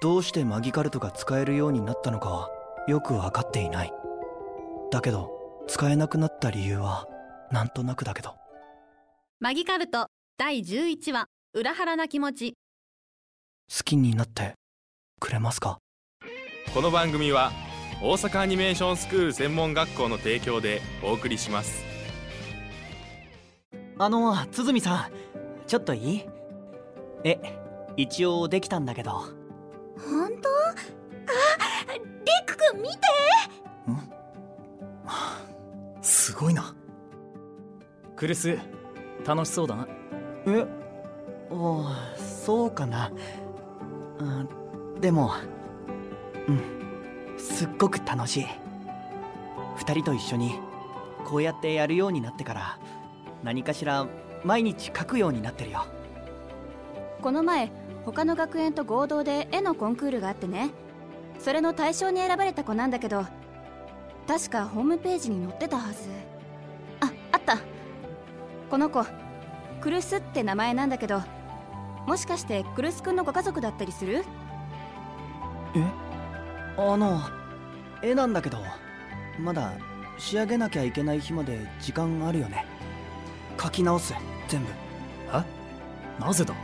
どうしてマギカルトが使えるようになったのかはよく分かっていない。だけど使えなくなった理由はなんとなくだけど。マギカルト第11話裏腹な気持ち。好きになってくれますか？この番組は大阪アニメーションスクール専門学校の提供でお送りします。あの鼓さんちょっといい？え一応できたんだけど本当？あリック君見て。すごいな。クルス楽しそうだな。え？おそうかな。あでもうんすっごく楽しい。二人と一緒にこうやってやるようになってから何かしら毎日書くようになってるよ。この前他の学園と合同で絵のコンクールがあってね。それの対象に選ばれた子なんだけど確かホームページに載ってたはず。ああった。この子クルスって名前なんだけどもしかしてクルスくんのご家族だったりする？え？あの絵なんだけどまだ仕上げなきゃいけない日まで時間あるよね。書き直す全部。え？なぜだ？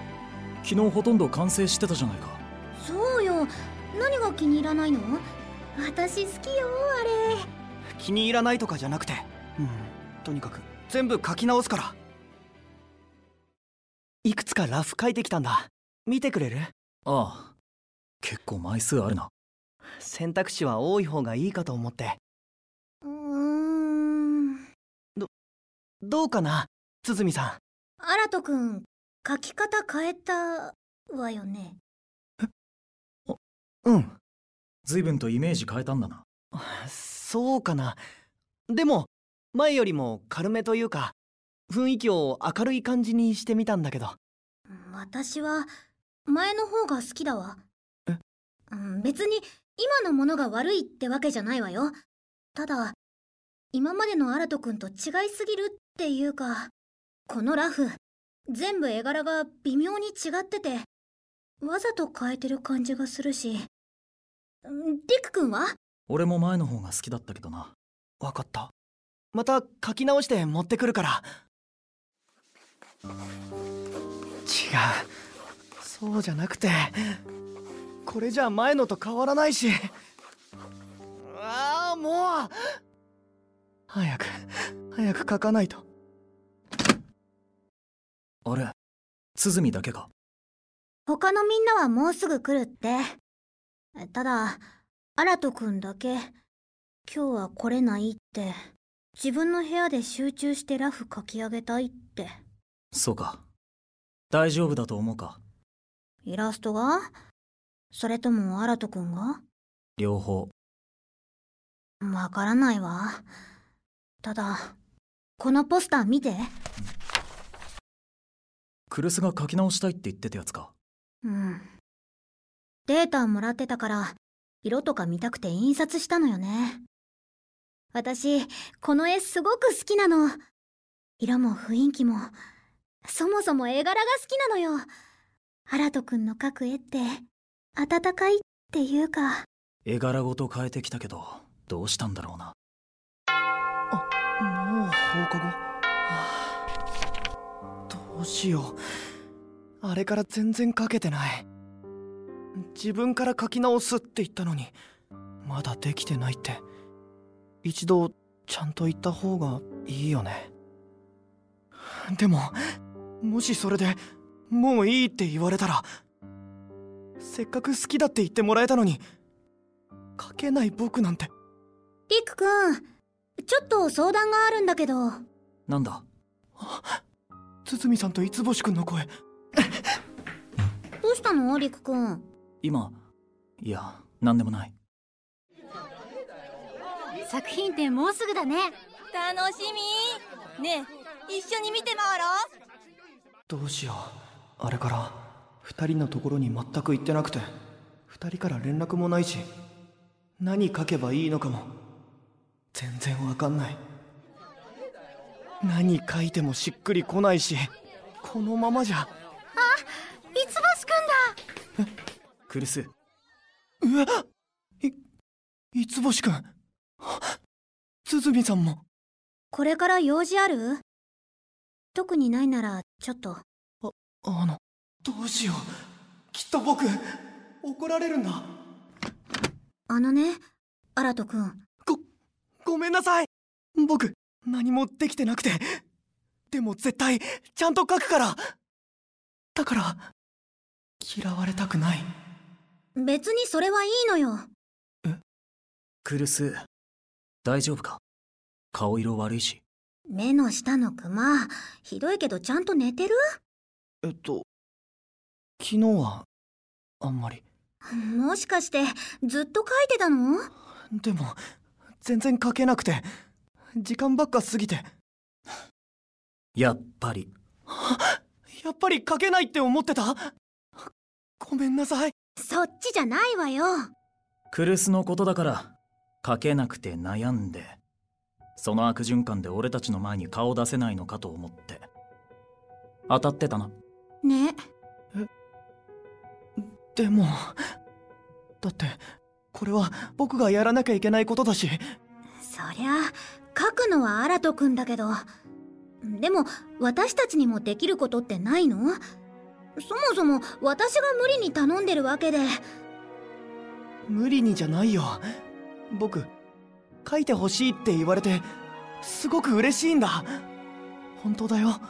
昨日ほとんど完成してたじゃないか。そうよ。何が気に入らないの？私好きよあれ。気に入らないとかじゃなくて。うん。とにかく全部書き直すから。いくつかラフ書いてきたんだ。見てくれる？ああ。結構枚数あるな。選択肢は多い方がいいかと思って。うーん。どうかな？鼓さアラト君書き方変えたわよね。んうん。随分とイメージ変えたんだな。そうかな。でも前よりも軽めというか雰囲気を明るい感じにしてみたんだけど。私は前の方が好きだわ。え？うん別に今のものが悪いってわけじゃないわよ。ただ今までのアラト君と違いすぎるっていうかこのラフ全部絵柄が微妙に違っててわざと変えてる感じがするし。うんリク君は？俺も前の方が好きだったけどな。わかった。また書き直して持ってくるから。違う。そうじゃなくてこれじゃ前のと変わらないし。ああもう。早く早く書かないと。あれ鼓だけか？他のみんなはもうすぐ来るって。ただアラト君だけ今日は来れないって。自分の部屋で集中してラフ書き上げたいって。そうか。大丈夫だと思うか？イラストが？それともアラト君が？両方。わからないわ。ただこのポスター見てクルスが書き直したいって言ってたやつか。うん。データもらってたから色とか見たくて印刷したのよね。私この絵すごく好きなの。色も雰囲気もそもそも絵柄が好きなのよ。アラト君の描く絵って温かいっていうか。絵柄ごと変えてきたけどどうしたんだろうな。もう放課後、はあ、どうしよう。あれから全然書けてない。自分から書き直すって言ったのにまだできてないって。一度ちゃんと言った方がいいよね。でももしそれでもういいって言われたらせっかく好きだって言ってもらえたのに書けない僕なんて。リク君ちょっと相談があるんだけど。なんだ？堤さんと五星君の声。どうしたの？リク君。今いや何でもない。作品展もうすぐだね。楽しみ。ねえ一緒に見て回ろう。どうしよう。あれから二人のところに全く行ってなくて。二人から連絡もないし何書けばいいのかも。全然わかんない何書いてもしっくりこないしこのままじゃ。三つ星くんだ。クルスえい五星くん。鼓さんも。これから用事ある？特にないならちょっと。あのどうしよう。きっと僕怒られるんだ。あのねアラトくん。ごごめんなさい。僕何もできてなくて。でも絶対ちゃんと書くから。だから嫌われたくない。別にそれはいいのよ。クルス大丈夫か？顔色悪いし。目の下のクマひどいけどちゃんと寝てる？えっと昨日はあんまり。もしかしてずっと書いてたの？でも全然書けなくて時間ばっか過ぎて。やっぱり。やっぱり書けないって思ってた？ごめんなさい。そっちじゃないわよ。クルスのことだから書けなくて悩んでその悪循環で俺たちの前に顔出せないのかと思って。当たってたな。ね。でもだってこれは僕がやらなきゃいけないことだし。そりゃ書くのはアラトくんだけど。でも私たちにもできることってないの？そもそも私が無理に頼んでるわけで。無理にじゃないよ。僕書いてほしいって言われてすごく嬉しいんだ。本当だよ。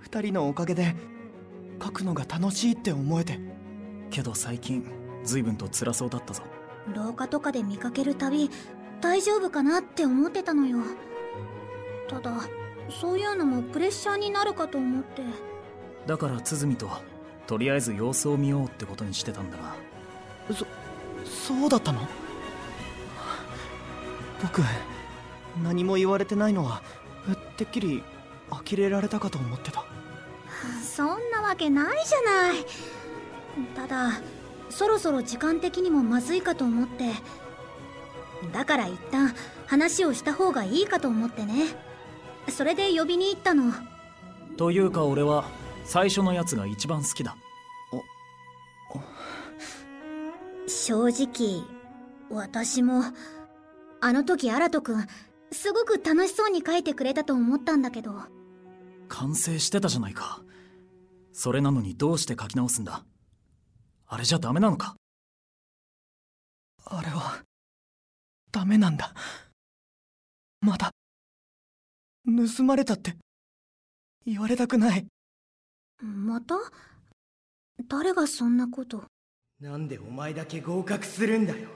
二人のおかげで書くのが楽しいって思えて。けど最近随分と辛そうだったぞ。廊下とかで見かけるたび大丈夫かなって思ってたのよ。ただそういうのもプレッシャーになるかと思って。だから鼓ととりあえず様子を見ようってことにしてたんだがそうだったの？僕何も言われてないのはてっきり呆れられたかと思ってた。そんなわけないじゃない。ただそろそろ時間的にもまずいかと思ってだから一旦話をした方がいいかと思ってね。それで呼びに行ったの。というか俺は最初のやつが一番好きだ。正直私もあの時アラト君すごく楽しそうに書いてくれたと思ったんだけど。完成してたじゃないか。それなのにどうして書き直すんだ？あれじゃダメなのか？あれはダメなんだ。まだ。盗まれたって。言われたくない。また？誰がそんなこと？なんでお前だけ合格するんだよ。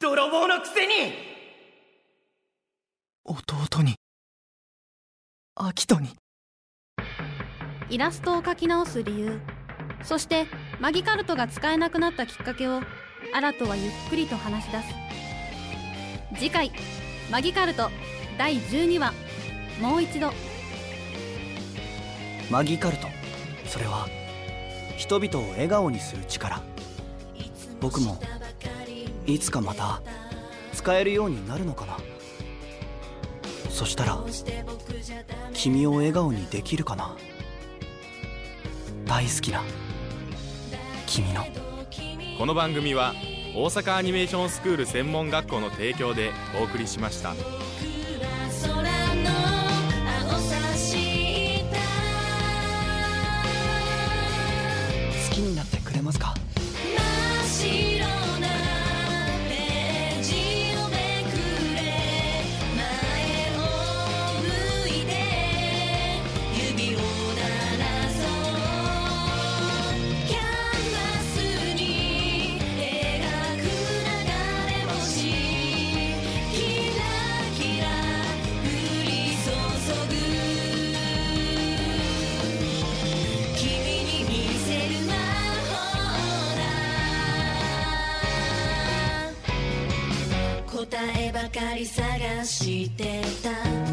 泥棒のくせに！弟に。秋人に。イラストを描き直す理由。そしてマギカルトが使えなくなったきっかけをアラトはゆっくりと話し出す次回「マギカルト」第12話もう一度。マギカルト。それは人々を笑顔にする力。僕もいつかまた使えるようになるのかな。そしたら君を笑顔にできるかな。大好きな君の。この番組は大阪アニメーションスクール専門学校の提供でお送りしました。してた